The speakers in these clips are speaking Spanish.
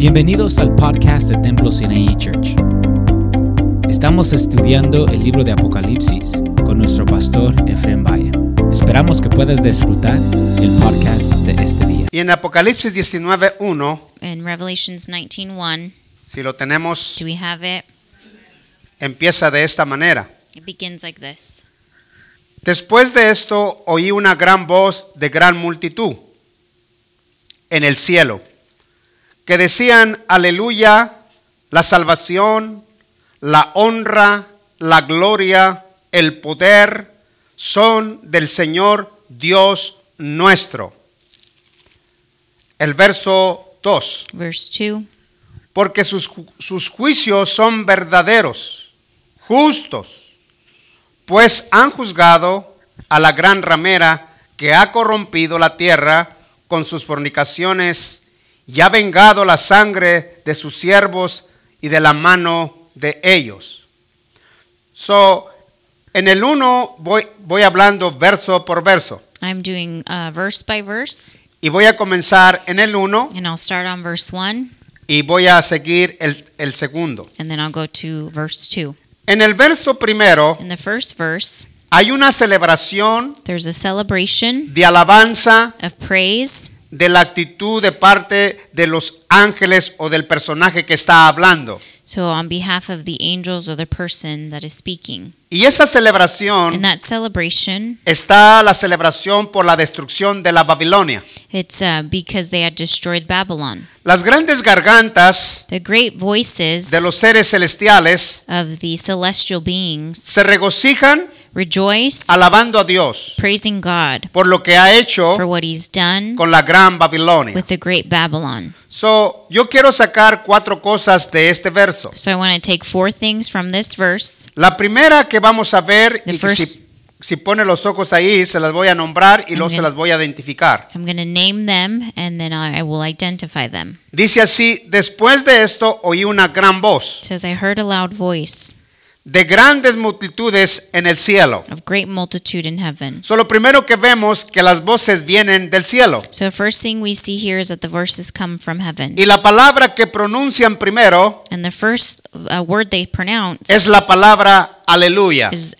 Bienvenidos al podcast de Templo Sinaí Church. Estamos estudiando el libro de Apocalipsis con nuestro pastor Efraín Valle. Esperamos que puedas disfrutar el podcast de este día. Y en Apocalipsis 19.1, In Revelations 19:1, si lo tenemos, do we have it? empieza de esta manera. It begins like this. Después de esto oí una gran voz de gran multitud en el cielo, que decían, aleluya, la salvación, la honra, la gloria, el poder son del Señor Dios nuestro. El verso 2. Verse 2. porque sus, sus juicios son verdaderos, justos, pues han juzgado a la gran ramera que ha corrompido la tierra con sus fornicaciones y ha vengado la sangre de sus siervos y de la mano de ellos. So, en el 1 voy, voy hablando verso por verso I'm doing uh, verse by verse, y voy a comenzar en el 1 and I'll start on verse 1, y voy a seguir el, el segundo. and then I'll go to verse 2. En el verso primero In the first verse, hay una celebración there's a celebration de alabanza of praise de la actitud de parte de los ángeles o del personaje que está hablando. so on behalf of the angels or the person that is speaking. Y esa In celebración that celebration, está la celebración por la destrucción de la Babilonia. it's uh, because they had destroyed Babylon. Las grandes gargantas The great voices de los seres celestiales of the celestial beings se regocijan rejoice, alabando a Dios praising God por lo que ha hecho for what he's done con la gran Babilonia. with the great Babylon. So, yo quiero sacar cuatro cosas de este verso. So I want to take four things from this verse. La primera que vamos a ver, The y que first- si, si pone los ojos ahí, se las voy a nombrar y luego se las voy a identificar. I'm going to name them and then I I will identify them. Dice así, después de esto oí una gran voz It says, I heard a loud voice de grandes multitudes en el cielo. of great multitude in heaven. So, lo primero que vemos que las voces vienen del cielo. So first thing we see here is that the verses come from heaven. Y la palabra que pronuncian primero And the first uh, word they pronounce es la palabra aleluya. is.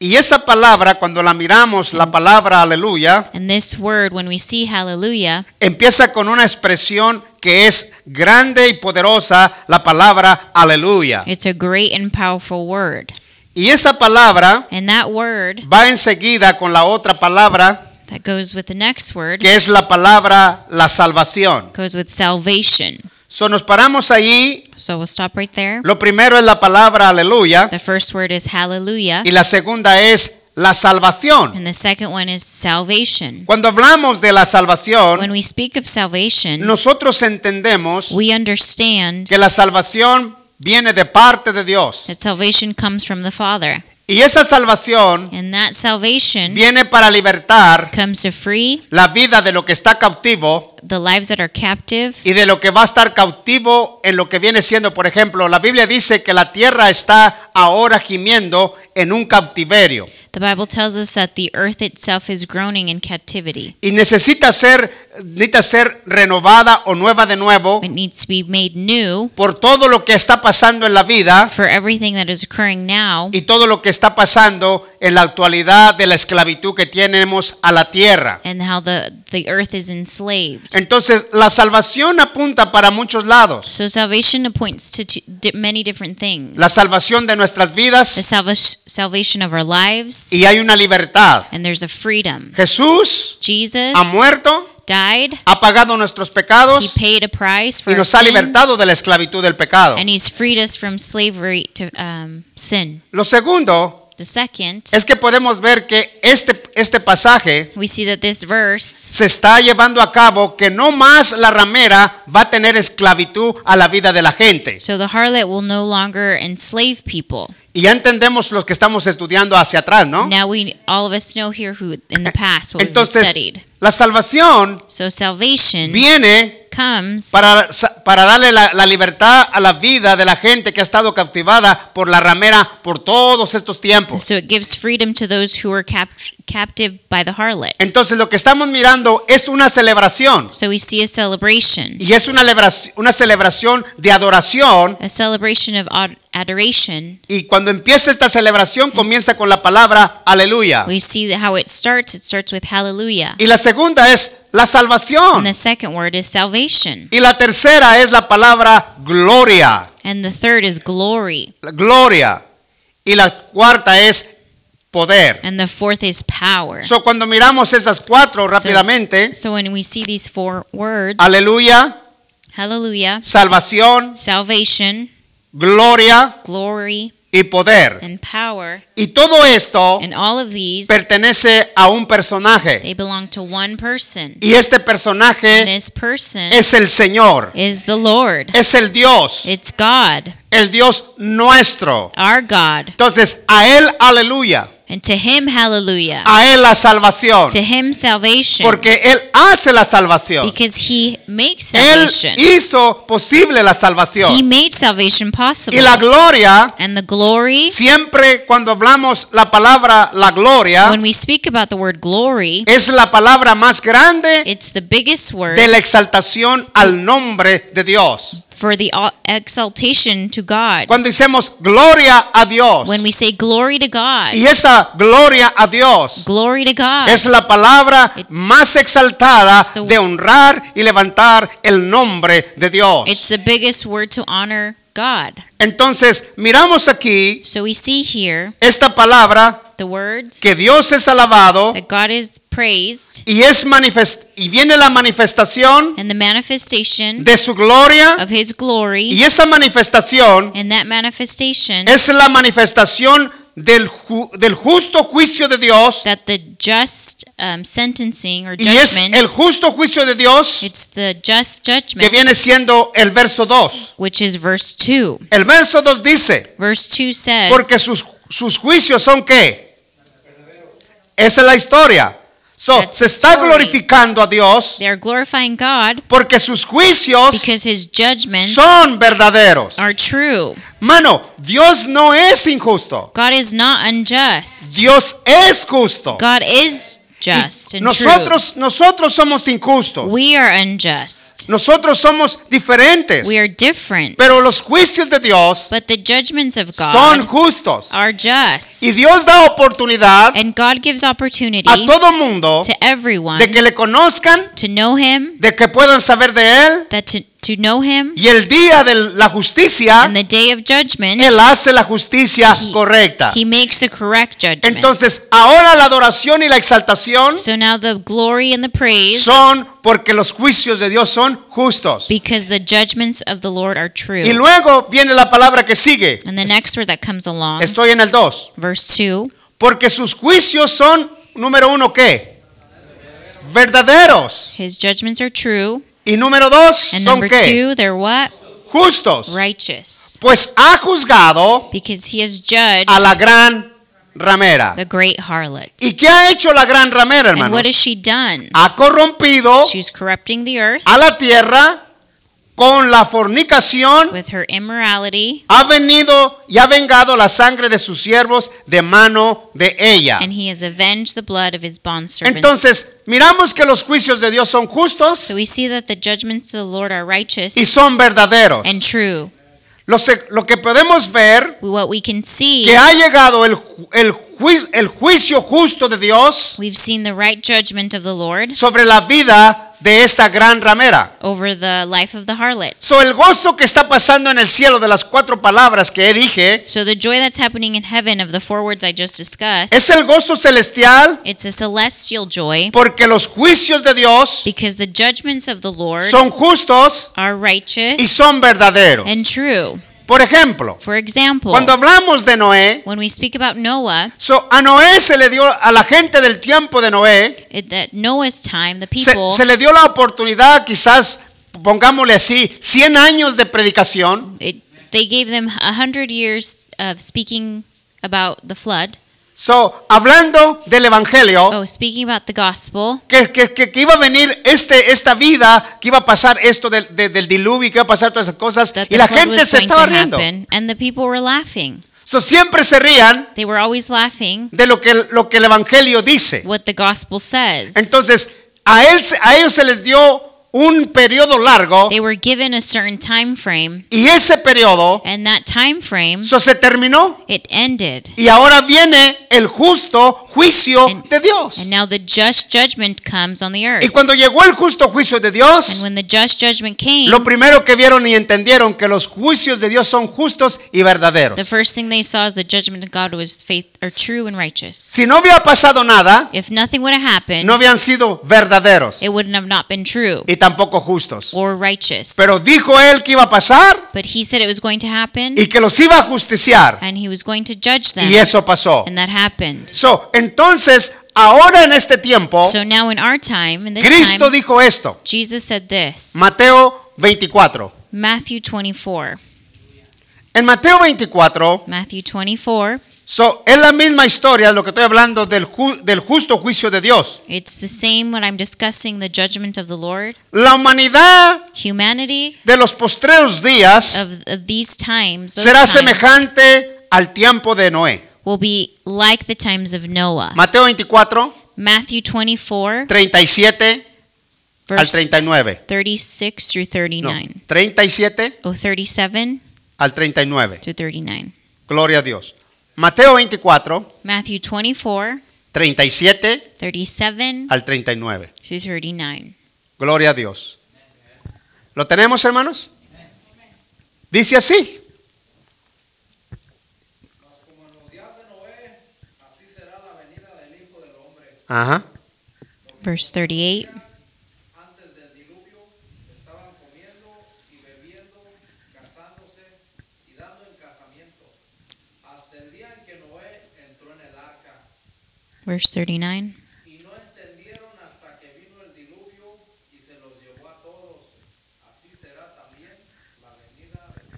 Y esa palabra, cuando la miramos, la palabra aleluya, And this word, when we see hallelujah, empieza con una expresión que es grande y poderosa, la palabra aleluya. it's a great and powerful word. Y esa palabra And that word va enseguida con la otra palabra, that goes with the next word que es la palabra la salvación. goes with salvation. So nos paramos ahí, So we'll stop right there. lo primero es la palabra aleluya The first word is hallelujah, y la segunda es la salvación. and the second one is salvation. Cuando hablamos de la When salvación, we speak of salvation, nosotros entendemos we understand que la salvación viene de parte de Dios. that salvation comes from the Father. Y esa salvación And that salvation viene para libertar comes to free la vida de lo que está cautivo the lives that are captive y de lo que va a estar cautivo en lo que viene siendo, por ejemplo, la Biblia dice que la tierra está ahora gimiendo en un cautiverio The Bible tells us that the earth itself is groaning in captivity. y necesita ser necesita ser renovada o nueva de nuevo It needs to be made new por todo lo que está pasando en la vida for everything that is occurring now y todo lo que está pasando en la actualidad de la esclavitud que tenemos a la tierra. and how the, the earth is enslaved. Entonces, la salvación apunta para muchos lados. So salvation points to t- di- many different things. La salvación de nuestras The vidas salva- salvation of our lives, y hay una libertad. and there's a freedom. Jesús Jesus ha muerto, died. ha pagado nuestros He pecados paid a price for y nos ha libertado sins, de la esclavitud del pecado. and He's freed us from slavery to um, sin. Lo segundo The second, es que podemos ver que este, este pasaje we see that this verse se está llevando a cabo que no más la ramera va a tener esclavitud a la vida de la gente. So the harlot will no longer enslave people. Y ya entendemos los que estamos estudiando hacia atrás, ¿no? Now we all of us know here who in the past what we've Entonces, studied. la salvación So salvation viene comes para, para darle la, la libertad a la vida de la gente que ha estado cautivada por la ramera por todos estos tiempos. so it gives freedom to those who are cap- captive by the harlot. Entonces lo que estamos mirando es una celebración. So we see a celebration, Y es una celebración, una celebración de adoración. a celebration of ad- adoration. Y cuando empieza esta celebración comienza con la palabra aleluya. We see how it starts. It starts with hallelujah. Y la segunda es la And salvación. the second word is salvation. Y la tercera es la palabra gloria. And the third is glory. La Gloria. Y la cuarta es poder. And the fourth is power. So, cuando miramos esas cuatro rápidamente, So when we see these four words, aleluya, hallelujah, salvación, salvation, gloria glory, y poder. and power, Y todo esto and all of these, pertenece a un personaje. they belong to one person. Y este And personaje this person es el Señor, is the Lord. es el Dios, It's God, el Dios nuestro. our God. Entonces, a Él aleluya, And to him, hallelujah. a Él la salvación, To him, salvation. porque Él hace la salvación. Because he makes Él salvation. hizo posible la He salvación. made salvation possible. Y la gloria, And the glory, siempre cuando hablamos la palabra la gloria, when we speak about the word glory, es la palabra más grande it's the biggest word de la exaltación al nombre de Dios. For the exaltation to God. Cuando decimos gloria a Dios, When we say glory to God, y esa gloria a Dios glory to God, es la palabra It- más exaltada the- de honrar y levantar el nombre de Dios. it's the biggest word to honor God. Entonces, miramos aquí So we see here esta palabra the words que Dios es alabado that God is praised y es manifest y viene la manifestación and the manifestation de su gloria of his glory. y esa manifestación And that manifestation es la manifestación del, ju- del justo juicio de Dios that the just um, sentencing or y es judgment, el justo juicio de Dios it's the just que judgment, viene siendo el verso 2. which is verse 2. El verso 2 dice, Verse 2 says, porque sus, sus juicios son qué? Esa es la historia. So, se está glorificando a Dios they are glorifying God porque sus juicios because his judgments son verdaderos. are true. Mano, Dios no es injusto. God is not unjust. Dios es justo. God is just and nosotros, nosotros somos injustos. true. We are unjust. Nosotros somos diferentes. We are different. Pero los juicios de Dios but the judgments of son God justos. are just. Y Dios da oportunidad And God gives opportunity a todo mundo to everyone de que le conozcan, to know him, de que puedan saber de Él. that to, to know him, Y el día de la justicia, and the day of judgment, Él hace la justicia he, correcta. he makes the correct judgment. Entonces, ahora la adoración y la exaltación so now the glory and the praise, son porque los juicios de Dios son justos. because the judgments of the Lord are true. Y luego viene la palabra que sigue. and the next word that comes along, Estoy en el 2. verse 2, Porque sus juicios son, número uno, ¿qué? Verdaderos. his judgments are true. Y número dos, And son number qué? two, they're what? Justos. Righteous. Pues ha juzgado Because he has judged a la gran ramera. the great harlot. ¿Y qué ha hecho la gran ramera, And what has she done? Ha corrompido She's corrupting the earth a la tierra con la fornicación. with her immorality, Ha venido y ha vengado la sangre de sus siervos de mano de ella. and he has avenged the blood of his. Entonces, miramos que los juicios de Dios son justos so we see that the judgments of the Lord are righteous y son verdaderos. and true. Lo, se- lo que podemos ver What we can see, que ha llegado el, ju- el, juicio, el juicio justo de Dios we've seen the right judgment of the Lord sobre la vida de esta gran ramera. over the life of the harlot. So, el gozo que está pasando en el cielo de las cuatro palabras que dije So the joy that's happening in heaven of the four words I just discussed, es el gozo celestial it's a celestial joy porque los juicios de Dios because the judgments of the Lord son justos are righteous y son verdaderos. and true. Por ejemplo, For example, cuando hablamos de Noé, when we speak about Noah, so, a Noé se le dio, a la gente del tiempo de Noé, that Noah's time, the se, people, se le dio la oportunidad, quizás, pongámosle así, 100 años de predicación, it, they gave them a hundred years of speaking about the flood. So, hablando del Evangelio, Oh, speaking about the gospel, que, que- que- iba a venir este, esta vida, que iba a pasar esto del, de- del diluvio, que iba a pasar todas esas cosas, y la gente se estaba riendo. and the people were laughing. So, siempre se rían They were always laughing de lo que, lo que el Evangelio dice. what the gospel says. Entonces, a, él, a ellos se les dio un periodo largo They were given a certain time frame, y ese periodo and that time frame so, se terminó it ended. y ahora viene el justo juicio And- de Dios. And now the just judgment comes on the Y earth. cuando llegó el justo juicio de And Dios, when the just judgment came, lo primero que vieron y entendieron que los juicios de Dios son justos y verdaderos. the first thing they saw is the judgment of God was faith or true and righteous. Si no hubiera pasado nada, If nothing would have happened, no habían sido verdaderos it wouldn't have not been true y tampoco justos. or righteous. Pero dijo él que iba a pasar But he said it was going to happen, y que los iba a justiciar. and he was going to judge them. Y eso pasó. And that happened. So, entonces, ahora en este tiempo, So now in our time, in this Cristo time, dijo esto. Jesus said this. Mateo 24. Matthew 24. En Mateo 24, Matthew 24. So, es la misma historia, lo que estoy hablando del, ju- del justo juicio de Dios. It's the same when I'm discussing the judgment of the Lord. La humanidad Humanity de los postreros días of, of these times, será times semejante al tiempo de Noé. will be like the times of Noah. Mateo 24, Matthew 24, 37 al verse 39. 36 through No, 39. 37 Oh, 37 al 39. to 39. Gloria a Dios. Mateo 24, Matthew 24, 37 37 al 39. through 39. Gloria a Dios. ¿Lo tenemos, hermanos? Dice así. Ajá. Verse 38. antes del diluvio estaban comiendo y bebiendo, casándose y dando en casamiento, hasta el día en que Noé entró en el arca, Verse 39. y no entendieron hasta que vino el diluvio y se los llevó a todos. Así será también la venida del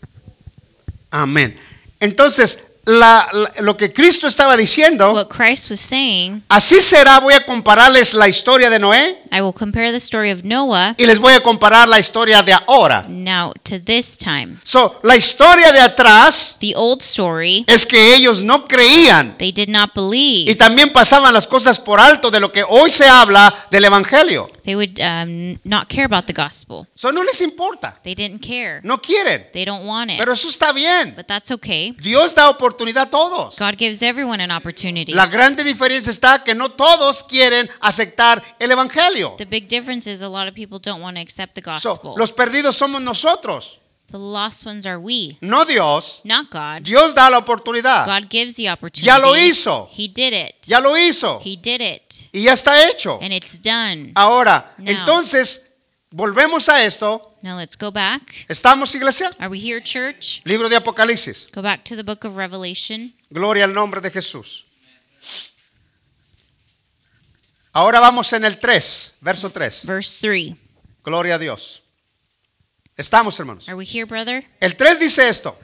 Amén. Entonces, la- la- lo que Cristo estaba diciendo, What Christ was saying, así será, voy a compararles la historia de Noé I will compare the story of Noah y les voy a comparar la historia de ahora. now to this time. So, la historia de atrás The old story, es que ellos no creían they did not y believe. también pasaban las cosas por alto de lo que hoy se habla del Evangelio. They would um, not care about the gospel. So, no les importa, They didn't care. no quieren, They don't want it. pero eso está bien. But that's okay. Dios da oportunidad a todos. God gives everyone an opportunity. La grande diferencia está que no todos quieren aceptar el Evangelio. The big difference is a lot of people don't want to accept the So, gospel. los perdidos somos nosotros, The lost ones are we, no Dios. not God. Dios da la oportunidad. God gives the opportunity. Ya lo hizo. He did it. Ya lo hizo He did it. y ya está hecho. And it's done. Ahora, Now. entonces, volvemos a esto. Now let's go back. ¿Estamos, iglesia? Are we here, church? Libro de Apocalipsis. Go back to the book of Revelation. Gloria al nombre de Jesús. Ahora vamos en el 3, verso 3. Verse 3. Gloria a Dios. Estamos, hermanos. Are we here, brother? El 3 dice esto.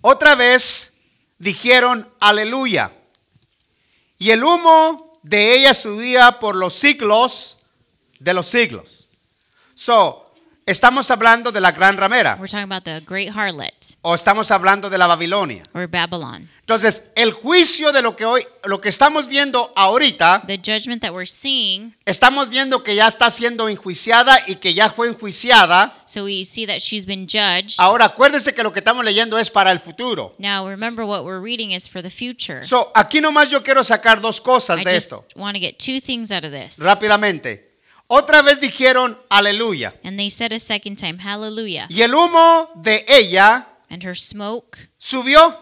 Otra vez dijeron aleluya. Y el humo de ella subía por los siglos de los siglos. So, estamos hablando de la gran ramera We're talking about the great harlot o estamos hablando de la Babilonia. or Babylon. Entonces, el juicio de lo que hoy lo que estamos viendo ahorita, The judgment that we're seeing, estamos viendo que ya está siendo enjuiciada y que ya fue enjuiciada. so we see that she's been judged. Ahora, acuérdense que lo que estamos leyendo es para el futuro. Now remember what we're reading is for the future. So, aquí nomás yo quiero sacar dos cosas I de just esto, want to get two things out of this. rápidamente. Otra vez dijeron aleluya. And they said a second time, Hallelujah. Y el humo de ella And her smoke subió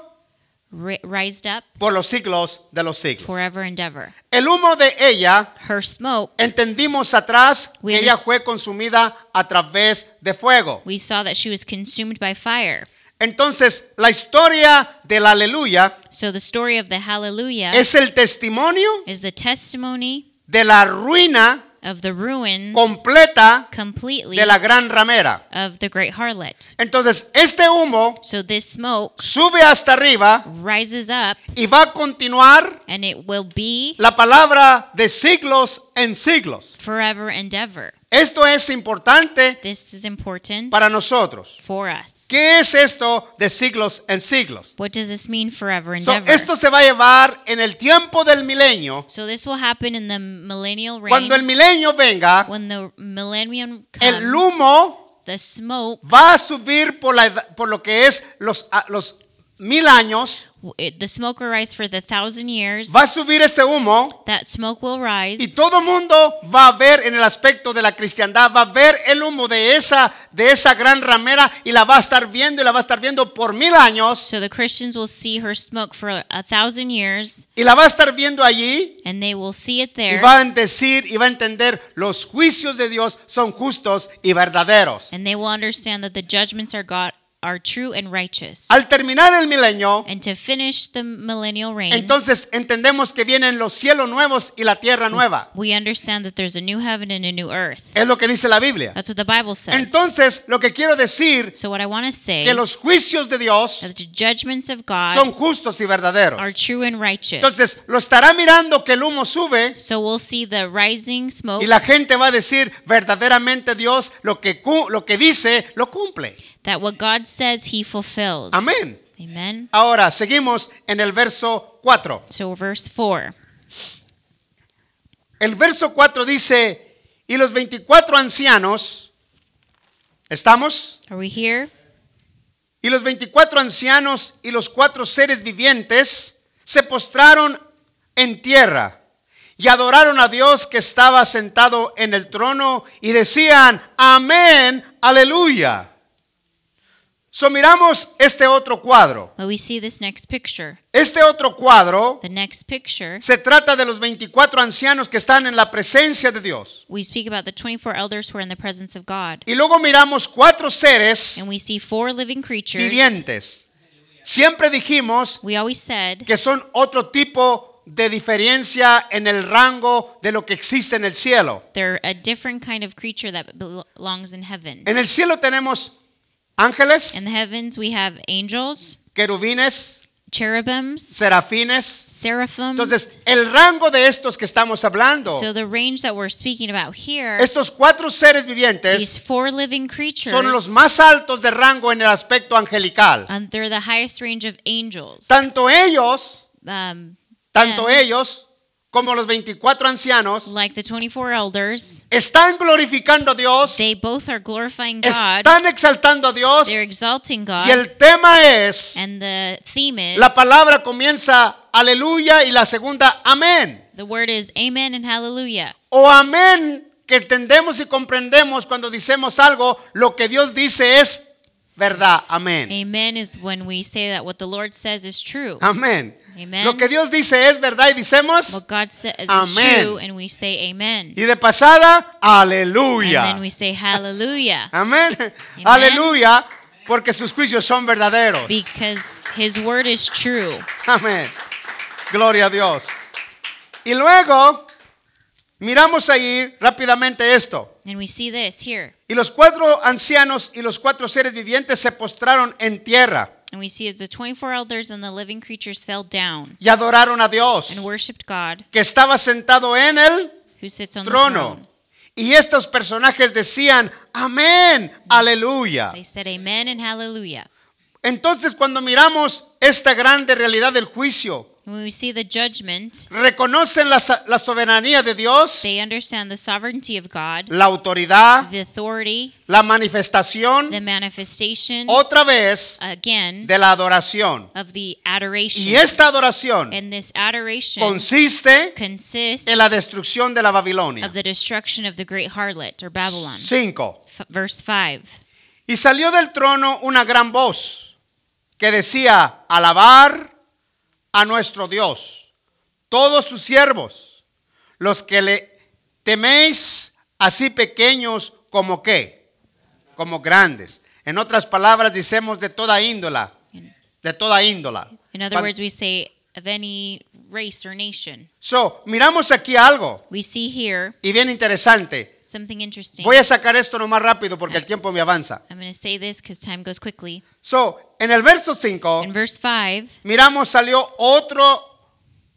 ri- rised up por los siglos de los siglos. forever and ever. El humo de ella, Her smoke, entendimos atrás We que ella fue consumida a través de fuego. we saw that she was consumed by fire. Entonces, la historia del aleluya So the story of the Hallelujah es el testimonio is the testimony de la ruina of the ruins completa completely de la gran ramera. of the great harlot. Entonces, este humo So this smoke sube hasta arriba rises up y va a continuar and it will be la palabra de siglos en siglos. forever and ever. Esto es importante This is important para nosotros. for us. ¿Qué es esto de siglos en siglos? What does this mean forever and So, ever? esto se va a llevar en el tiempo del milenio. So this will happen in the millennial reign. Cuando el milenio venga, when the millennium comes, el humo the smoke, va a subir por, la edad- por lo que es los mil años. the smoke will rise for the thousand years. Va a subir ese humo that smoke will rise. y todo mundo va a ver en el aspecto de la cristiandad, va a ver el humo de esa, de esa gran ramera y la va a estar viendo y la va a estar viendo por mil años so the Christians will see her smoke for a thousand years, y la va a estar viendo allí and they will see it y there, va a decir y va a entender los juicios de Dios son justos y verdaderos. and they will understand that the judgments are God are true and righteous. Al terminar el milenio, and to finish the millennial reign, entonces entendemos que vienen los cielos nuevos y la tierra nueva. we understand that there's a new heaven and a new earth. Es lo que dice la Biblia. That's what the Bible says. Entonces, lo que quiero decir so what I want to say que los juicios de Dios that the judgments of God son justos y verdaderos. are true and righteous. Entonces, lo estará mirando que el humo sube so we'll see the rising smoke y la gente va a decir, verdaderamente Dios lo que, lo que dice, lo cumple. That what God says he fulfills. Amén. Amen. Ahora, seguimos en el verso 4. So verse 4. El verso 4 dice, y los 24 ancianos, ¿estamos? Are we here? Y los 24 ancianos y los cuatro seres vivientes se postraron en tierra y adoraron a Dios que estaba sentado en el trono y decían, amén, aleluya. So miramos este otro cuadro. Well, we see this next picture. Este otro cuadro The next picture, se trata de los 24 ancianos que están en la presencia de Dios. we speak about the 24 elders who are in the presence of God. Y luego miramos cuatro seres And we see four living creatures. vivientes. Siempre dijimos We always said que son otro tipo de diferencia en el rango de lo que existe en el cielo. they're a different kind of creature that bel- belongs in heaven. En el cielo tenemos ángeles, In the heavens, we have angels, querubines, cherubims, serafines. seraphims. Entonces, el rango de estos que estamos hablando, so the range that we're speaking about here, estos cuatro seres these vivientes four living creatures, son los más altos de rango en el aspecto angelical. and they're the highest range of angels. Tanto ellos, Um, tanto them, ellos como los 24 ancianos like the 24 elders, están glorificando a Dios, they both are glorifying God. están exaltando a Dios They're exalting God. y el tema es and the theme is La palabra comienza aleluya y la segunda amén. the word is amen and hallelujah. O amén que entendemos y comprendemos cuando decimos algo, lo que Dios dice es verdad. Amén. Amen is when we say that what the Lord says is true. Amén. Amen. Lo que Dios dice es verdad y decimos amen. y de pasada aleluya. Amén. Aleluya porque sus juicios son verdaderos. because his word is true. Amén. Gloria a Dios. Y luego miramos ahí rápidamente esto. And we see this here. Y los cuatro ancianos y los cuatro seres vivientes se postraron en tierra And we see that the 24 elders and the living creatures fell down y adoraron a Dios, and worshiped God que estaba sentado en el who sits on the trono. throne. Y estos personajes decían, amén, aleluya. They said amen and hallelujah. Entonces cuando miramos esta grande realidad del juicio, when we see the judgment, reconocen la, soberanía de Dios, they understand the sovereignty of God, la autoridad, the authority, la manifestación, the manifestation, otra vez, again, de la adoración. of the adoration. Y esta adoración And this adoration consiste consists en la destrucción de la Babilonia. of the destruction of the great harlot or Babylon. 5. F- verse 5. Y salió del trono una gran voz que decía, alabar a nuestro Dios, todos sus siervos, los que le teméis así pequeños como qué, como grandes. En otras palabras, decimos de toda índola, de toda índola. In other words, we say of any race or nation. So, miramos aquí algo We see here y bien interesante. something interesting. Voy a sacar esto lo más rápido porque el tiempo me avanza. I'm going to say this because time goes quickly. So, en el verso 5, In verse 5, miramos salió otro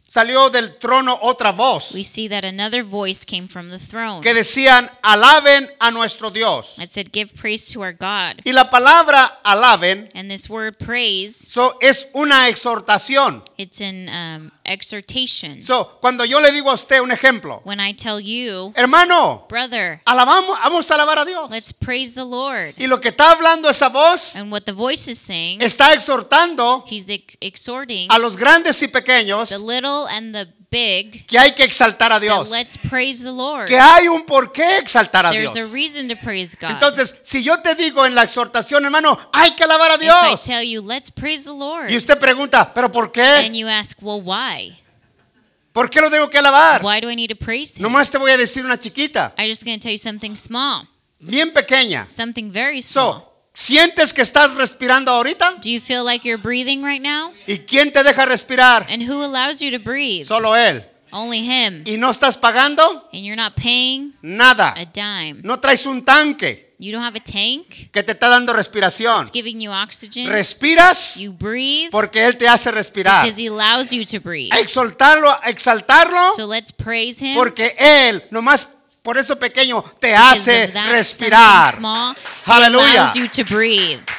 salió del trono otra voz we see that another voice came from the throne. que decían, alaben a nuestro Dios. It said, Give praise to our God. Y la palabra alaben And this word praise, so, es una exhortación. it's an um, exhortation. So, cuando yo le digo a usted un ejemplo, When I tell you, hermano, brother, alabamos, vamos a alabar a Dios. let's praise the Lord. Y lo que está hablando esa voz And what the voice is saying, está exhortando he's ex- exhorting a los grandes y pequeños the little and the big que hay que exaltar a Dios. let's praise the Lord. Que hay un por qué exaltar a Dios. There's a reason to praise God. Entonces, si yo te digo en la exhortación, hermano, hay que alabar a if I Dios. tell you, let's praise the Lord, Y usted pregunta, ¿pero por qué? and you ask, well, why? ¿Por qué lo tengo que alabar? Why do I need to praise Him? Nomás te voy a decir una chiquita, I'm just going to tell you something small, bien pequeña. something very small. So, ¿sientes que estás respirando ahorita? Do you feel like you're breathing right now? ¿Y quién te deja respirar? And who allows you to breathe? Solo Él. Only Him. ¿Y no estás pagando? And you're not paying Nada. a dime. No traes un tanque You don't have a tank. que te está dando respiración. It's giving you oxygen. Respiras You breathe porque Él te hace respirar. because He allows you to breathe. Exaltarlo, exaltarlo So let's praise Him. porque Él, nomás por eso pequeño, te hace respirar. Aleluya.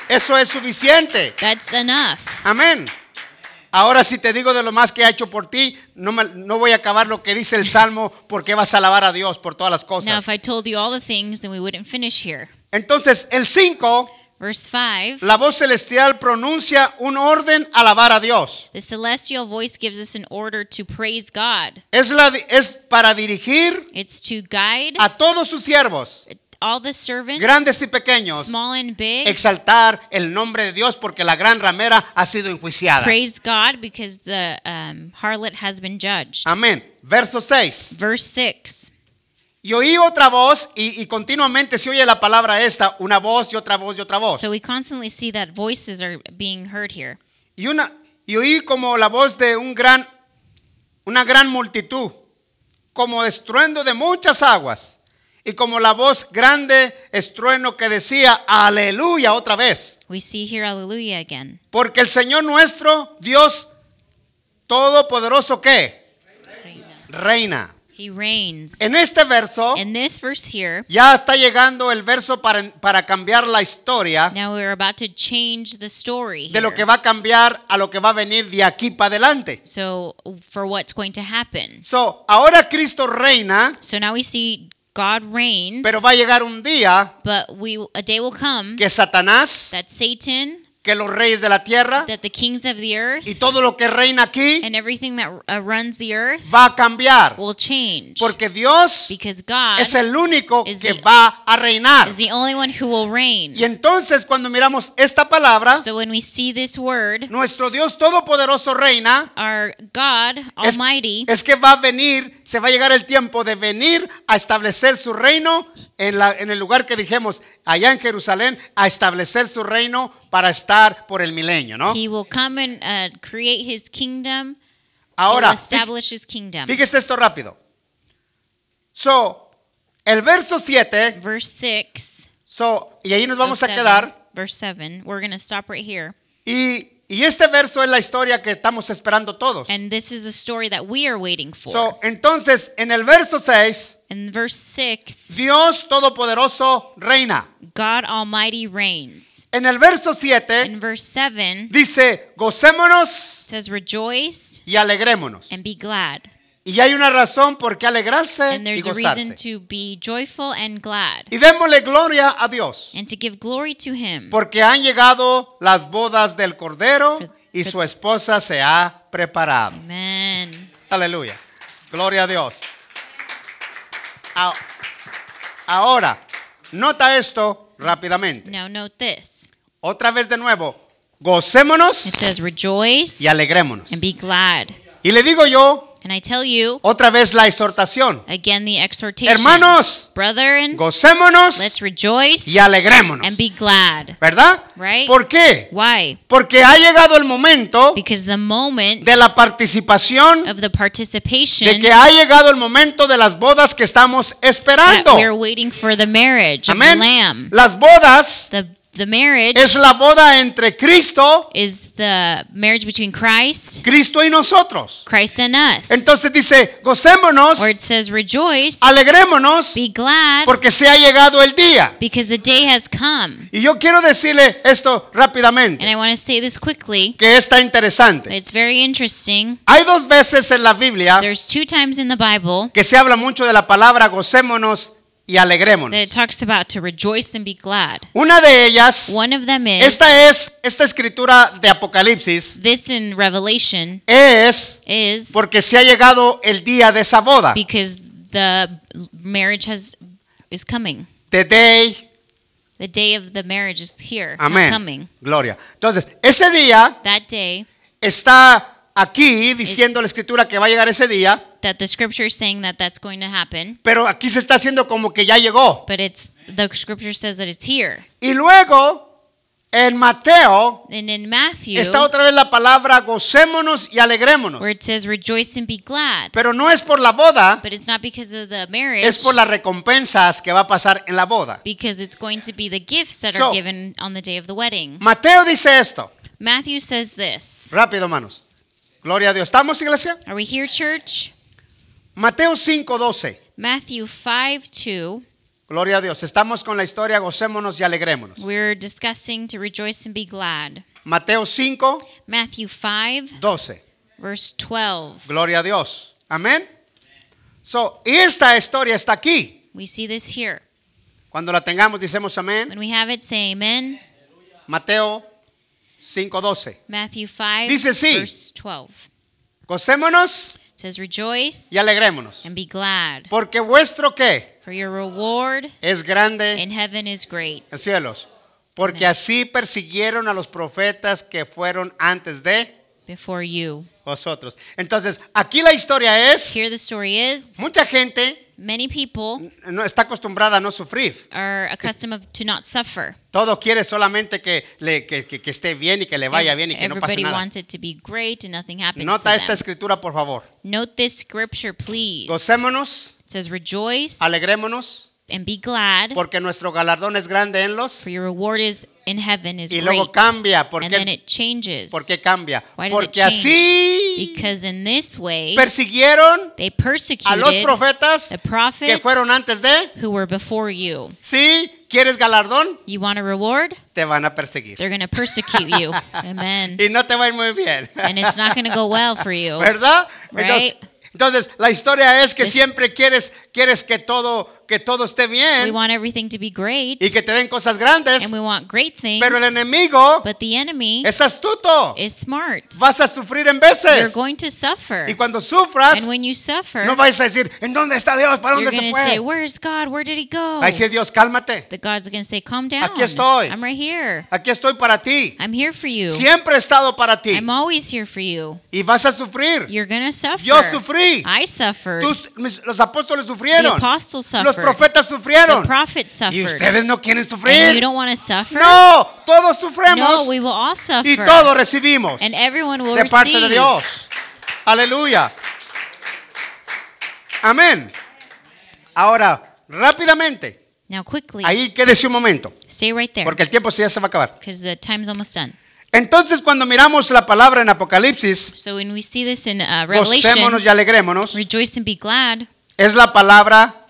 Eso es suficiente. That's enough. Amén. Ahora si te digo de lo más que ha hecho por ti, no, me- no voy a acabar lo que dice el Salmo porque vas a alabar a Dios por todas las cosas. if I told you all the things, then we wouldn't finish here. Entonces, el 5, Verse 5 la voz celestial pronuncia un orden a alabar a Dios. The celestial voice gives us an order to praise God. Es, la, es para dirigir It's to guide a todos sus siervos, all the servants, grandes y pequeños, small and big, exaltar el nombre de Dios porque la gran ramera ha sido enjuiciada. praise God because the um, harlot has been judged. Amén. Verso 6. Verse 6 Y oí otra voz y, y continuamente se oye la palabra esta, una voz y otra voz y otra voz. So we constantly see that voices are being heard here. Y, una, y oí como la voz de un gran, una gran multitud, como estruendo de muchas aguas, y como la voz grande estruendo que decía, aleluya otra vez. We see here hallelujah again. Porque el Señor nuestro, Dios Todopoderoso, ¿qué? Reina. He reigns. En este verso, In this verse here, ya está llegando el verso para, para cambiar la historia now we're about to change the story de lo que va a cambiar a lo que va a venir de aquí para adelante. So for what's going to happen. So, ahora Cristo reina, So now we see God reigns, pero va a llegar un día but we a day will come que Satanás, that Satan, que los reyes de la tierra that the kings of the earth, y todo lo que reina aquí and everything that uh, runs the earth va a cambiar. will change. Porque Dios Because God es el único is que the- va a reinar. is the only one who will reign. Y entonces cuando miramos esta palabra, So when we see this word, nuestro Dios Todopoderoso reina, our God es, Almighty, es que va a venir, se va a llegar el tiempo de venir a establecer su reino en, la, en el lugar que dijimos, allá en Jerusalén, a establecer su reino para estar por el milenio, ¿no? He will come and uh, create His kingdom. Ahora, establish His kingdom. fíjese esto rápido. So, el verso 7, Verse six. so, y ahí nos vamos a quedar, Verse seven. We're going to stop right here. y, y este verso es la historia que estamos esperando todos. And this is a story that we are waiting for. So, entonces, en el verso 6, In verse 6, Dios Todopoderoso reina. God Almighty reigns. En el verso 7 In verse 7, dice, gocémonos says, Rejoice y alegrémonos. and be glad. Y hay una razón por qué alegrarse And y there's a reason gozarse. to be joyful and glad Y démosle gloria a Dios, and to give glory to Him. porque han llegado las bodas del Cordero y su esposa se ha preparado. Amen. Aleluya. Gloria a Dios. Ah, Ahora, nota esto rápidamente. Now note this Otra vez de nuevo, gocémonos it says, Rejoice y alegrémonos. and be glad. Y le digo yo, And I tell you, otra vez la exhortación. again, the exhortation. Hermanos, Brethren, gocémonos let's rejoice y alegrémonos. and be glad. ¿Verdad? Right? ¿Por qué? Why? Porque ha llegado el momento Because the moment de la participación, of the de participation que ha llegado el momento de las bodas que estamos that esperando. we're waiting for the marriage of the Amén. Lamb. Las bodas The the marriage es la boda entre Cristo, is the marriage between Christ, Cristo y nosotros. Christ and us. Entonces dice, gocémonos, Where it says rejoice, alegrémonos, be glad, porque se ha llegado el día. because the day has come. Y yo quiero decirle esto And rápidamente, I want to say this quickly. que está interesante. It's very interesting. Hay dos veces en la Biblia There's two times in the Bible que se habla mucho de la palabra gocémonos y alegrémonos. it talks about to rejoice and be glad. Una de ellas, One of them is esta es, esta escritura de Apocalipsis, this in Revelation es is porque se ha llegado el día de esa boda. because the marriage has is coming. The day, The day of the marriage is here, amén. coming. Gloria. Entonces, ese día That day está aquí diciendo la escritura que va a llegar ese día, that the scripture is saying that that's going to happen, pero aquí se está haciendo como que ya llegó. but it's the scripture says that it's here. Y luego, en Mateo, And in Matthew, está otra vez la palabra gocémonos y alegrémonos. where it says rejoice and be glad, Pero no es por la boda, but it's not because of the marriage, es por las recompensas que va a pasar en la boda. because it's going to be the gifts that So- are given on the day of the wedding. Mateo dice esto. Matthew says this. Rápido, hermanos. Gloria a Dios. ¿Estamos, iglesia? Are we here, church? Mateo 5:12. Matthew 5 2. Gloria a Dios. Estamos con la historia gocémonos y alegrémonos. We're discussing to rejoice and be glad. Mateo 5, Matthew 5, 12. verse 12. Gloria a Dios. Amén. So, y esta historia está aquí. We see this here. Cuando la tengamos, decimos amén. When we have it, say amen. Mateo 5:12. Matthew 5, Dice así. verse 12. Gocémonos It says, Rejoice y alegrémonos. and be glad, Porque vuestro qué for your reward es grande in heaven is great. en cielos. Porque así persiguieron a los profetas que fueron antes de before you. vosotros. Entonces, aquí la historia es, Here the story is mucha gente many people no está acostumbrada a no sufrir. are accustomed of, to not suffer. Todo quiere solamente que, le, que, que- que esté bien y que le vaya bien y que no pase Everybody nada. wants it to be great and nothing happens Nota to esta them. escritura, por favor. Note this scripture, please. Gocémonos, It says, Rejoice alegrémonos, and be glad, porque nuestro galardón es grande en los. for your reward is in heaven is Y luego great. cambia. ¿Por and then it changes. por qué cambia? Why does it Porque change? así Because in this way, persiguieron they a los persecuted profetas the que prophets fueron antes de. who were before you. Si quieres galardón, You want a reward? te van a perseguir. They're going to persecute you. Amen. Y no te va a ir muy bien. And it's not going to go well for you. ¿Verdad? Entonces, Right. entonces, la historia es que This- siempre quieres, quieres que todo, que todo esté We bien want everything to be great, y que te den cosas grandes, and we want great things. pero el enemigo But the enemy es astuto. is smart. Vas a sufrir en You're veces. going to suffer. Y cuando sufras, And when you suffer, no vas a decir, ¿en dónde está Dios? ¿Para you're dónde se to say, fue? Where's God? Where did he go? Va a decir Dios, cálmate. The God's going to say, Calm down. Aquí estoy. I'm right here. Aquí estoy para ti. I'm here for you. Siempre he estado para ti. I'm always here for you. Y vas a sufrir. You're going to suffer. Yo sufrí. I suffered. Tus- mis- los apóstoles the sufrieron. apostles Los suffered. profetas the sufrieron. Y ustedes no quieren sufrir. No, todos sufremos No, we will all suffer. y todos recibimos and everyone will de parte de receive. Dios. Aleluya. Amén. Ahora, rápidamente, Now, quickly, ahí quédese un momento, stay right there porque el tiempo ya se va a acabar. because the time's almost done. Entonces, cuando miramos la palabra en Apocalipsis, So, when we see this in uh, Revelation, gocémonos y alegrémonos, rejoice and be glad, es la palabra de-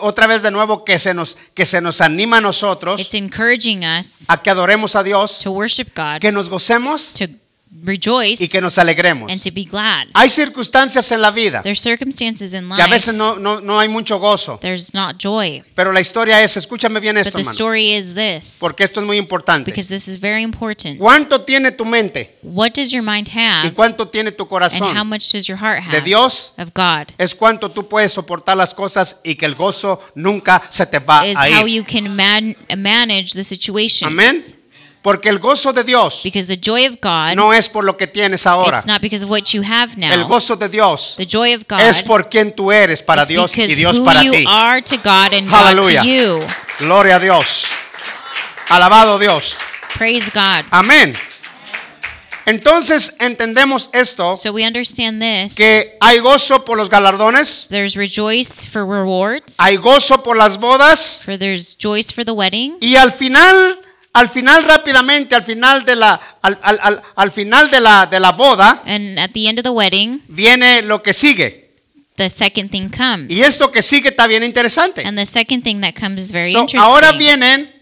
otra vez de nuevo que se nos que se nos anima a nosotros it's encouraging us a que adoremos a Dios, to worship God, que nos gocemos to rejoice, y que nos alegremos. and to be glad. Hay circunstancias en la vida There's circumstances in que a life, veces no, no, no hay mucho gozo, there's not joy. pero la historia es, escúchame bien But esto, the hermano, story is this, porque esto es muy importante. because this is very important. ¿Cuánto tiene tu mente What does your mind y have, cuánto tiene tu and how corazón much does your heart de have Dios? of God? Es cuánto tú puedes soportar las cosas y que el gozo nunca se te va Is a how ir. you can man- manage the situations. Amén. Porque el gozo de Dios Because the joy of God, no es por lo que tienes ahora. it's not because of what you have El now. gozo de Dios The joy of God es por quien tú eres para is Dios y Dios who para you ti. are to God and Hallelujah. God to you. Gloria a Dios. Alabado Dios. Praise God. Amén. Entonces entendemos esto, So we understand this. que hay gozo por los galardones, There's rejoice for rewards, hay gozo por las bodas for there's joys for the wedding, y al final al final rápidamente, al final de la, al, al- al- al final de la, de la boda, And at the end of the wedding, viene lo que sigue. the second thing comes. Y esto que sigue está bien interesante. And the second thing that comes is very So, interesting. ahora vienen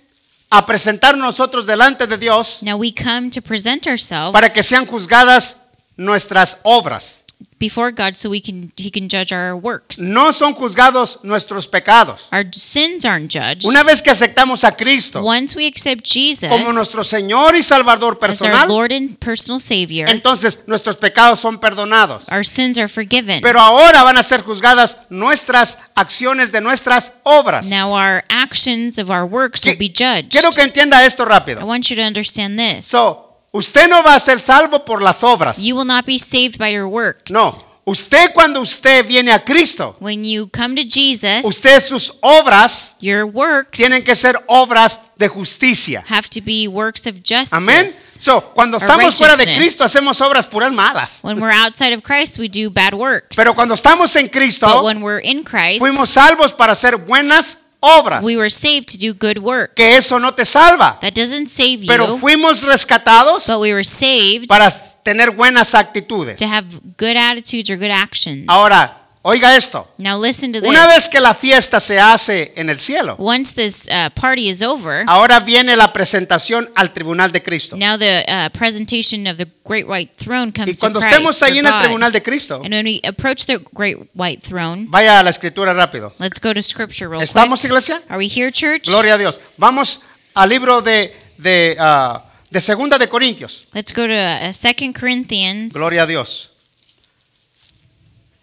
a presentar nosotros delante de Dios now we come to present ourselves para que sean juzgadas nuestras obras. Before God so we can He can judge our works. No son juzgados nuestros pecados. Our sins aren't judged. Una vez que aceptamos a Cristo Once we accept Jesus como nuestro Señor y Salvador as our personal, Lord and personal Savior, entonces nuestros pecados son perdonados. our sins are forgiven. Pero ahora van a ser juzgadas nuestras acciones de nuestras obras. now our actions of our works will be judged. Quiero que entienda esto I want you to understand this. So, usted no va a ser salvo por las obras. you will not be saved by your works. No, usted cuando usted viene a Cristo, When you come to Jesus, usted sus obras your works tienen que ser obras de justicia. have to be works of justice. Amén. So, cuando estamos fuera de. Cristo hacemos obras puras malas. When we're outside of Christ, we do bad works. Pero cuando estamos en but Cristo, when we're in Christ, fuimos salvos para hacer buenas obras. we were saved to do good works. Que eso no te salva. That doesn't save Pero you, fuimos rescatados but we were saved para tener buenas actitudes. to have good attitudes or good actions. Ahora, oiga esto. now listen to this. Una vez que la fiesta se hace en el cielo, Once this uh, party is over, ahora viene la presentación al tribunal de Cristo. now the uh, presentation of the great white throne Y comes to cuando Christ. estemos ahí en el God. tribunal de Cristo, And when we approach the great white throne, vaya a la escritura rápido. let's go to scripture real ¿Estamos, quick. iglesia? Are we here, church? Gloria a Dios. Vamos al libro de, de, ah, de Segunda de Corintios. Let's go to uh, 2 Corinthians. Gloria a Dios.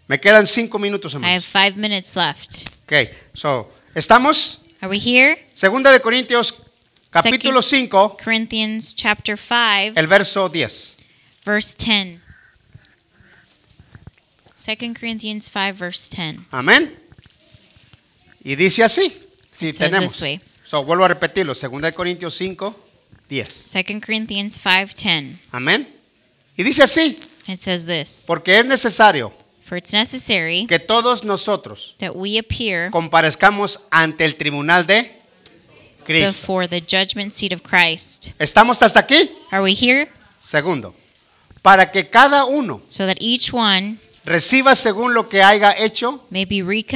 Me quedan cinco minutos, I have hermanos. five minutes left. Ok, so, ¿estamos? Are we here? Segunda de Corintios, capítulo 5, Corinthians chapter 5, el verso 10. verse 10. 2 Corinthians 5, verse 10. Amén. Y dice así. Si It says tenemos. this way. So, vuelvo a repetirlo. Segunda de Corintios 5, 10. 2 Corinthians 5, 10. Amén. Y dice así. It says this Porque es necesario For it's necessary que todos nosotros that we appear comparezcamos ante el tribunal de Cristo. before the judgment seat of Christ. ¿Estamos hasta aquí? Are we here? Segundo, para que cada uno So that each one reciba según lo que haya hecho may be mientras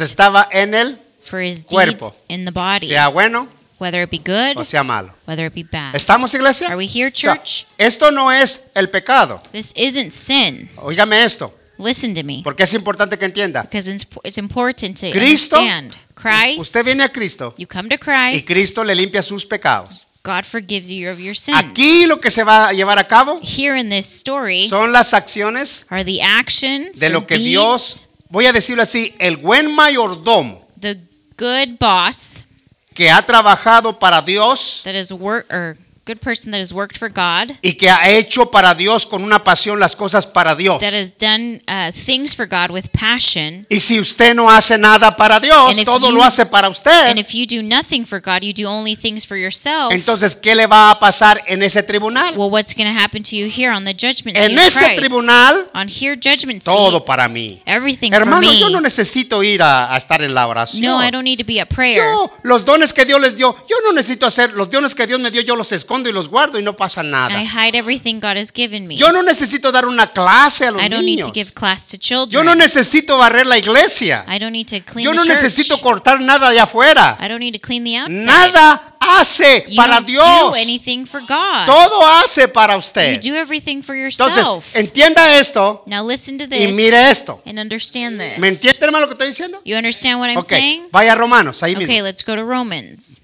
recompensed estaba en él, for his cuerpo. in the body, sea bueno whether it be good, o sea malo. whether it be bad. ¿Estamos, iglesia? Are we here, O sea, church? esto no es el pecado. This isn't sin. Óigame esto, Listen to me. porque es importante que entienda. Because it's, it's important to Cristo, understand. Christ, Usted viene a Cristo you come to y Christ, Cristo le limpia sus pecados. God forgives you of your sins. Aquí lo que se va a llevar a cabo Here in this story son las acciones are the actions, de lo que deeds, Dios, voy a decirlo así, el buen mayordomo the good boss que ha trabajado para Dios that has worked, or good person that has worked for God, y que ha hecho para Dios con una pasión las cosas para Dios. that has done uh, things for God with passion. Y si usted no hace nada para Dios, And if todo you- lo hace para And usted, if you do nothing for God, you do only things for yourself. entonces ¿qué le va a pasar en ese tribunal? well, what's going to happen to you here on the judgment seat En ese Christ? tribunal, on here judgment seat, todo para mí. everything for Hermano, me. yo no necesito ir a, a estar en la oración. no, I don't need to be at prayer. Yo, los dones que Dios les dio, yo no necesito hacer, los dones que Dios me dio, yo los escondo y los guardo y no pasa nada. I hide everything God has given me. Yo no necesito dar una clase a los I don't need niños. to give class to children. Yo no necesito barrer la iglesia. I don't need to clean Yo the no church. necesito cortar nada de afuera. I don't need to clean the outside. Nada hace You para don't Dios. do anything for God. Todo hace para you usted. do everything for yourself. Entonces, entienda esto now listen to y this mire esto. and understand this. ¿Me entiende, hermano, lo que estoy diciendo? You understand what I'm saying? vaya a Romanos, ahí Okay, mismo. let's go to Romans.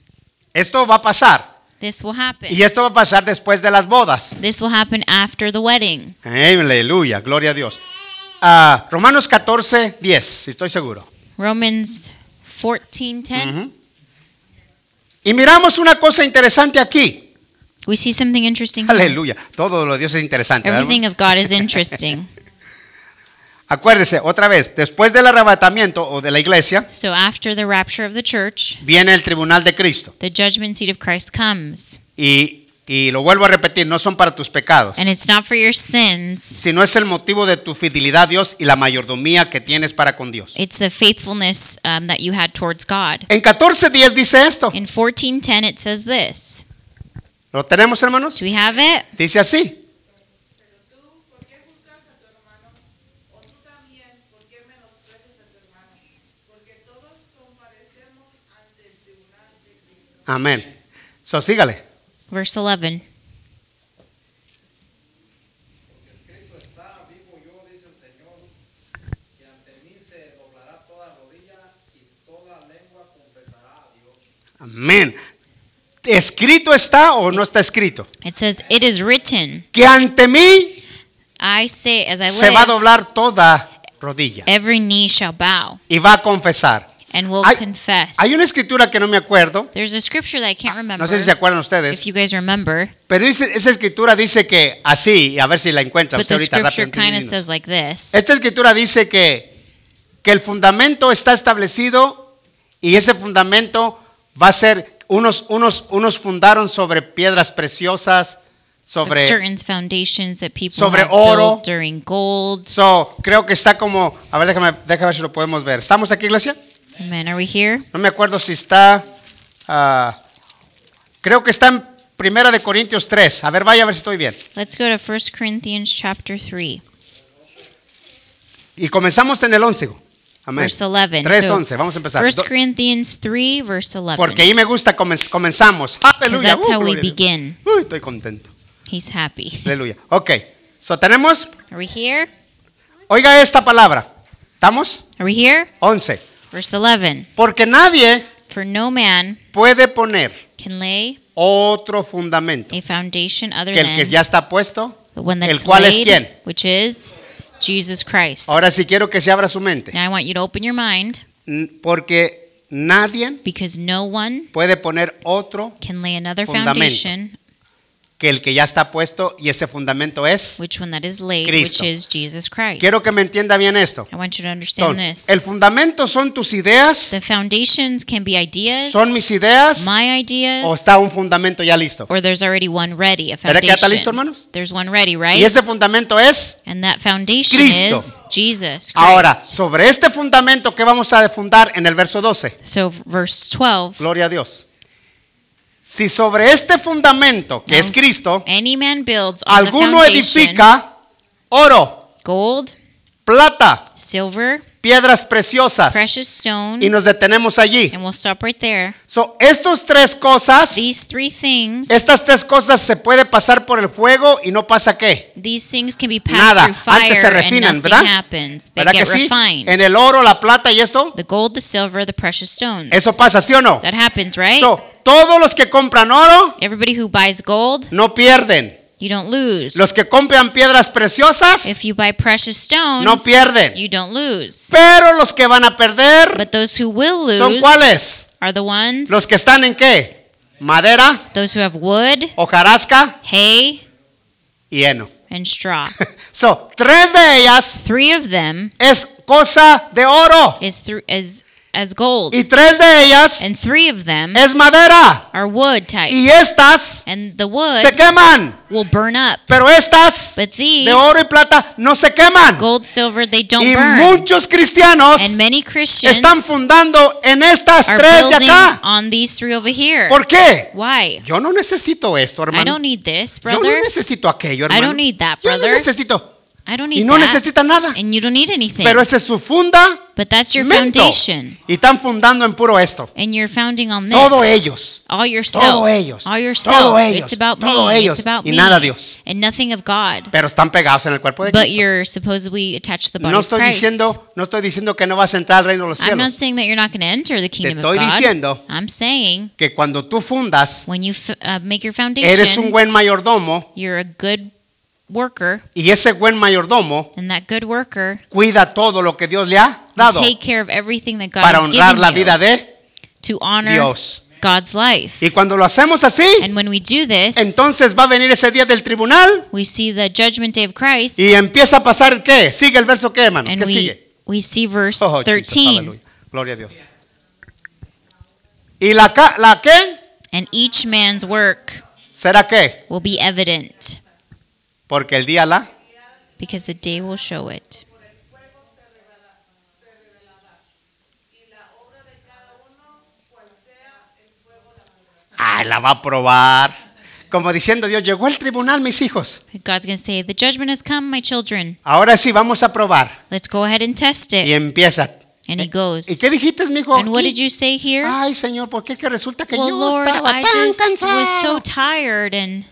Esto va a pasar. This will happen. Y esto va a pasar después de las bodas. This will happen after the wedding. Aleluya, gloria a Dios. Ah, Romanos 14, 10, si estoy seguro. Romans 14:10. Ujú. Y miramos una cosa interesante aquí. We see something interesting. here. Aleluya, todo lo de Dios es interesante. ¿verdad, Everything of God is interesting. Acuérdese, otra vez, después del arrebatamiento o de la iglesia, so after the rapture of the church, viene el tribunal de Cristo. the judgment seat of Christ comes. Y, y lo vuelvo a repetir, no son para tus pecados, And it's not for your sins. sino es el motivo de tu fidelidad a Dios y la mayordomía que tienes para con Dios. It's the faithfulness um, that you had towards God. En 14.10 dice esto, In 14:10 it says this. ¿Lo tenemos, hermanos? Do we have it? Dice así. Pero tú, ¿por qué juzgas a tu hermano? O tú también, ¿por qué menosprecias a tu hermano? Porque todos comparecemos ante el tribunal de Cristo. Amén. So, sígale. Verse 11. Escrito está, vivo yo, dice el Señor, que ante mí se doblará toda rodilla y toda lengua confesará a Dios. Amén. ¿Escrito está o no está escrito? It says, It is written, Que ante mí I say, as I se va a doblar toda rodilla every knee shall bow y va a confesar. And will Hay, confess. hay una escritura que no me acuerdo. There's a scripture that I can't remember. No sé si se acuerdan if ustedes. you guys remember, Pero dice- esa escritura dice que así, a ver si la encuentran but usted ahorita rápido, says like this. Esta escritura dice que, que el fundamento está establecido y ese fundamento va a ser, unos, unos, unos fundaron sobre piedras preciosas, sobre... certain foundations that people sobre oro. during gold. So, creo que está como, a ver, déjame, déjame ver si lo podemos ver. ¿Estamos aquí, iglesia? Amen. Are we here? No me acuerdo si está, ah, creo que está en Primera de Corintios 3. A ver, vaya a ver si estoy bien. Let's go to 1 Corinthians chapter 3, Y comenzamos en el 11. Amén. verse 11. 3, So, 11. Vamos a empezar. 1 Do- Corinthians 3, verse 11. Porque ahí me gusta, comenz- comenzamos. Aleluya. that's Uh, how we begin. Uy, estoy contento. He's happy. Aleluya. Ok. So, tenemos, Are we here? oiga esta palabra. ¿Estamos? Are we here? 11. Verse 11. Porque nadie For no man puede poner can lay otro fundamento a foundation other que el que than ya está puesto. the one el that's cual es laid, quién? which is Jesus Christ. Ahora sí quiero que se abra su mente. Now I want you to open your mind N- Porque nadie because no one puede poner otro can lay another Fundamento. foundation, que el que ya está puesto y ese fundamento es. which one that is laid, Cristo. which is Jesus Christ. Quiero que me entienda bien esto. I want you to understand this. el fundamento son tus ideas, The foundations can be ideas, son mis ideas my ideas, o está un fundamento ya listo. or there's already one ready, a ¿Verdad que ya está foundation. listo, hermanos? There's one ready, right? Y ese fundamento es And that foundation Cristo. is Jesus Christ. ahora sobre este fundamento que vamos a fundar en el verso 12. so verse 12, Gloria a Dios. Si sobre este fundamento que No. es Cristo any man builds on alguno edifica oro, gold, plata, silver, piedras preciosas precious stone, y nos detenemos allí. and we'll stop right there. So, estas tres cosas, These three things, estas tres cosas se puede pasar por el fuego y no pasa qué. these things can be passed Nada. through fire Antes se refinan, ¿verdad? happens. They ¿Verdad que sí? refined. En el oro, la plata y esto, the gold, the silver, the precious stones. eso pasa, ¿sí o no? that happens, right? So, todos los que compran oro Everybody who buys gold, no pierden. You don't lose. Los que compran piedras preciosas, if you buy precious stones, No pierden. you don't lose. pero los que van a perder But those who will lose son cuáles? are the ones, Los que están en qué? Madera, those who have wood, hojarasca hay, y heno. and straw. So, tres de ellas Three of them es cosa de oro is through as gold, y tres de ellas and three of them es madera are wood type, y estas and the wood se queman, will burn up. pero estas But these de oro y plata no se queman. gold, silver, they don't Y burn. muchos cristianos And many Christians están fundando en estas are tres de acá. on these three over here. ¿Por qué? Why? Yo no necesito esto, I hermano. don't need this, Yo no brother. necesito aquello, I hermano. don't need that, Yo no brother. necesito. I don't Y need no that. necesita nada. And you don't need anything. Pero ese es su funda. but that's your mento. foundation. Y están fundando en puro esto. And you're founding on this. Todo ellos. All yourself. Todo ellos. All yourself. Todo ellos. It's about Todo me. ellos. It's about Y me. nada Dios. And nothing of God. Pero están pegados en el cuerpo de But Cristo. you're supposedly attached to the body No of estoy Christ. diciendo, no estoy diciendo que no vas a entrar al reino de los I'm not cielos. saying that you're not going to enter the kingdom estoy of God. diciendo I'm saying Que cuando tú fundas, when you uh, make your foundation, eres un buen mayordomo you're a good worker, y ese buen mayordomo and that good worker cuida todo lo que Dios le ha dado take care of everything that God para has honrar given la you vida de to honor Dios. God's life. Y cuando lo hacemos así, And when we do this, entonces va a venir ese día del tribunal we see the judgment day of Christ, y empieza a pasar qué? Sigue el verso qué, hermanos? and ¿Qué we, sigue? we see verse Oh, Jesus, 13. aleluya. Gloria a Dios. ¿Y la qué? And each man's work ¿Será qué? will be evident, Porque el día la because the day will show it. Ay, la va a probar. como diciendo Dios, llegó el tribunal, mis hijos. God's going to say, The judgment has come, my children. Ahora sí, vamos a probar. Let's go ahead and test Y it. empieza. And he ¿Y goes. qué dijiste, mijo? And what did you say here? Ay, Señor, ¿por qué que resulta que Well, yo Lord, estaba I tan just was so cansado? tired and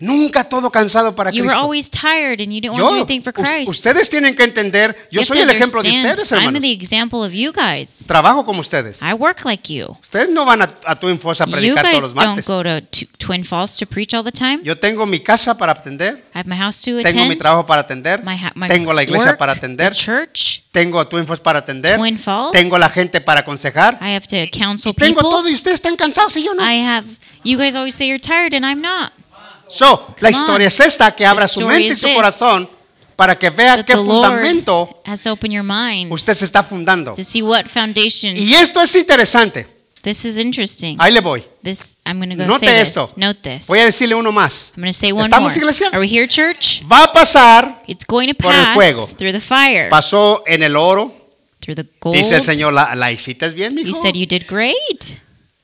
Nunca todo cansado para you were Cristo. always tired and you didn't want to do Yo, anything for us- Christ. ustedes tienen que entender, yo You soy el ejemplo de ustedes, I'm hermanos. the example of you guys. Trabajo como ustedes. I work like you. Ustedes no van a, a Twin Falls a You predicar todos los guys don't martes. go to Twin Falls to preach all the time. Yo tengo mi casa para atender, I have my house to tengo mi attend. trabajo para atender, My, my tengo la iglesia work, para the atender, church, tengo Twin Falls para atender, Twin Falls. tengo la gente para aconsejar, I have to counsel tengo people. todo y ustedes están cansados y yo no. I have. You guys always say you're tired, and I'm not. So, la historia es esta, que abra The su mente y is su this. corazón para que vea qué fundamento usted se está fundando. to see what foundation. Y esto es interesante. This is interesting. Ahí le voy. This I'm going to go Note esto. this. Note this. Voy a decirle uno más. I'm going to say one ¿Estamos, more. iglesia? Are we here, church? Va a pasar, It's going to Por el fuego. pass through the fire, pasó en el oro, through the gold. dice el Señor, la, la hiciste bien, You mijo. said you did great.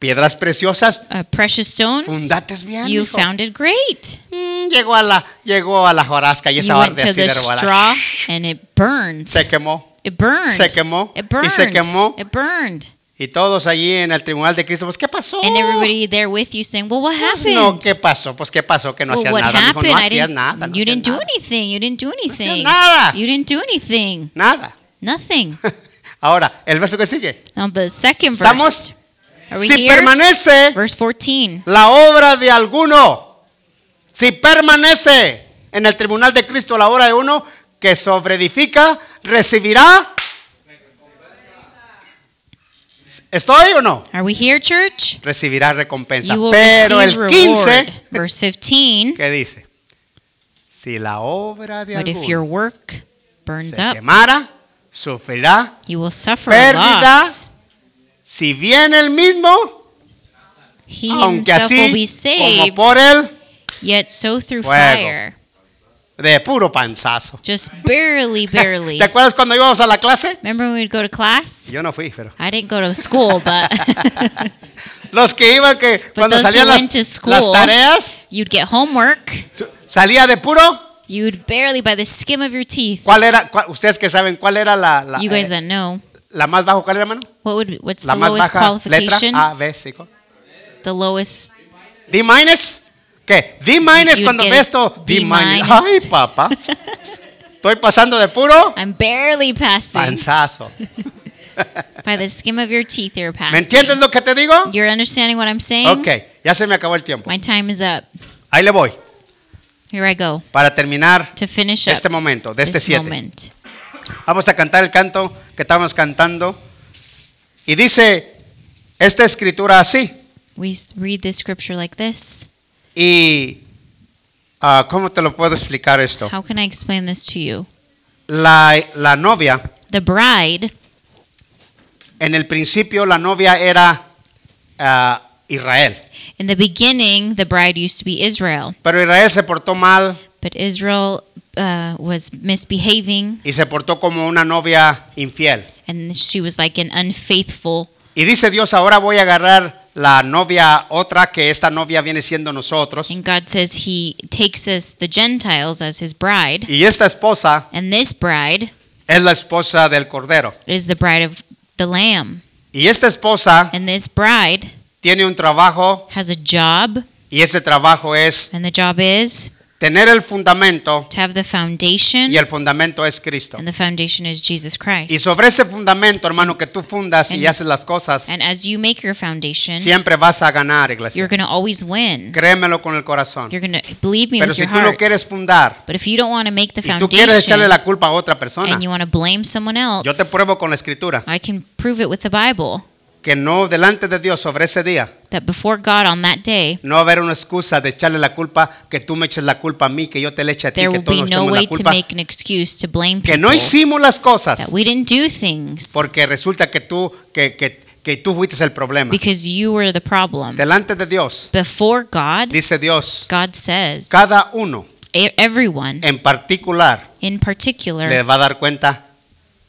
Piedras preciosas, Uh, precious stones. fundates bien, You mijo. founded great. Mm, llegó a la, llegó a la jorasca y esa to así de straw, and it burned. Se quemó. It burned. Se quemó. It Y burned. se quemó. It burned. Y todos allí en el tribunal de Cristo, pues ¿qué pasó? And everybody there with you saying, "Well, what happened?" No, ¿qué pasó? Pues ¿qué pasó? Que no well, hacías nada. Happened? no I hacías nada. no you hacías didn't do nada. anything. You didn't do anything. nada. You didn't do anything. Nada. Nothing. Ahora, el verso que sigue. now the second ¿Estamos? verse. We Si here? permanece Verse 14. la obra de alguno, si permanece en el tribunal de Cristo la obra de uno que sobreedifica, recibirá. ¿Estoy o no? Are we here, church? Recibirá recompensa. Pero el reward. 15, Verse 15. ¿qué dice? Si la obra de But if your alguno work burns se up, quemara, sufrirá. you will suffer pérdida, loss. Si viene el mismo, He aunque así be como saved, por él, yet so through Fuego. fire. de puro panzazo. Just barely, barely. ¿Te acuerdas cuando íbamos a la clase? Remember when we'd go to class? Yo no fui, pero. I didn't go to school, but Los que iban que cuando those who salían las, school- las tareas, you'd get homework. salía de puro. You'd barely, by the skim of your teeth. ¿Cuál era? cuál- ustedes que saben, ¿cuál era la, la, You guys eh, that know, la más bajo? ¿Cuál era, hermano? what would what's La the más lowest baja letra. qualification? A, B, C. ¿cuál? The lowest. D minus. ¿Qué? D minus cuando get ves esto. D, D minus. minus. Ay, papá. Estoy pasando de puro I'm barely passing. panzazo. By the skim of your teeth, you're ¿Me passing. entiendes lo que te digo? You're understanding what I'm saying? Ok, ya se me acabó el tiempo. My time is up. Ahí le voy Here I go para terminar to finish up este momento, de este this 7. moment. Vamos a cantar el canto que estábamos cantando. Y dice esta escritura así. We read this scripture like this. Y ah, ¿cómo te lo puedo explicar esto? How can I explain this to you? La, la novia, The bride, en el principio la novia era ah, Israel. in the beginning, the bride used to be Israel, Pero Israel se portó mal but Israel uh, was misbehaving y se portó como una novia infiel. and she was like an unfaithful. Y dice Dios, ahora voy a agarrar la novia otra, que esta novia viene siendo nosotros. And God says He takes us, the Gentiles, as His bride, Y esta esposa and this bride es la esposa del Cordero. is the bride of the Lamb. Y esta esposa And this bride tiene un trabajo has a job, y ese trabajo es and the job is tener el fundamento to have the foundation, y el fundamento es Cristo. and the foundation is Jesus Christ. Y sobre ese fundamento, hermano, que tú fundas y And- haces las cosas, And as you make your foundation, siempre vas a ganar, you're iglesia. going to always win. Créemelo con el corazón. You're going to believe me Pero with si your tú no heart. quieres fundar But if you don't want to make the y tú quieres foundation echarle la culpa a otra persona, and you want to blame someone else, yo te pruebo con la escritura I can prove it with the Bible que no delante de Dios sobre ese día that before God on that day, no va a haber una excusa de echarle la culpa, que tú me eches la culpa a mí, que yo te le eche a ti, there que will be no way la to culpa, make an excuse to blame que people no hicimos las cosas, that we didn't do things porque resulta que tú, que, que, que tú fuiste el problema. because you were the problem. Delante de Dios, Before God, dice Dios, God says cada uno e- everyone en particular in particular le va a dar cuenta.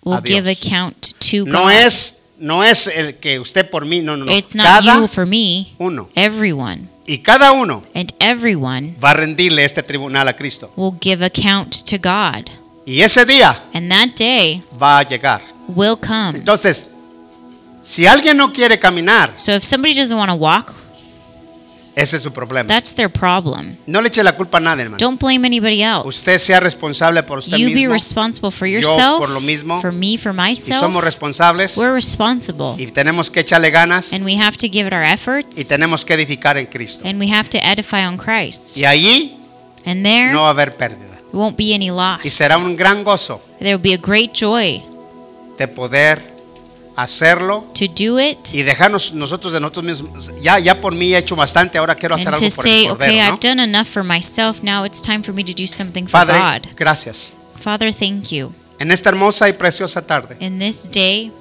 will a Dios. give account to No God. es, no es el que usted por mí, no, no, no. It's not Cada you for me, uno. everyone. Y cada uno and everyone va a rendirle este tribunal a Cristo. will give account to God. Y ese día And that day va a llegar. will come. Entonces, si alguien no quiere caminar, So if somebody doesn't want to walk, ese es su problema. that's their problem. No le eche la culpa a nadie, hermano. Don't blame anybody Usted else. sea responsable por usted You be mismo. responsible for Yo yourself, por lo mismo. for me, for Y myself. somos responsables We're responsible. y tenemos que echarle ganas And we have to give it our y efforts. tenemos que edificar en Cristo. And we have to edify on Christ. Y allí And there no va a haber pérdida. won't be any loss. Y será un gran gozo There will be a great joy de poder hacerlo to do it y dejarnos nosotros de nosotros mismos. Ya, ya por mí he hecho bastante, ahora quiero hacer algo por el say, Cordero, okay, ¿no? I've done enough for myself. Now it's time for me to do something for Padre, God. gracias. Father, thank you. En esta hermosa y preciosa tarde, In this day,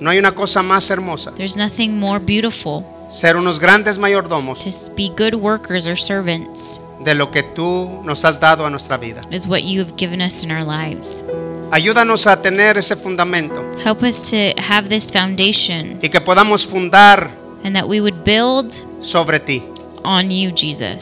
no hay una cosa más hermosa. there's nothing more beautiful Ser unos grandes mayordomos to be good workers or servants de lo que tú nos has dado a nuestra vida. is what you have given us in our lives. Ayúdanos a tener ese fundamento Help us to have this foundation y que podamos fundar and that we would build sobre ti. on you, Jesus.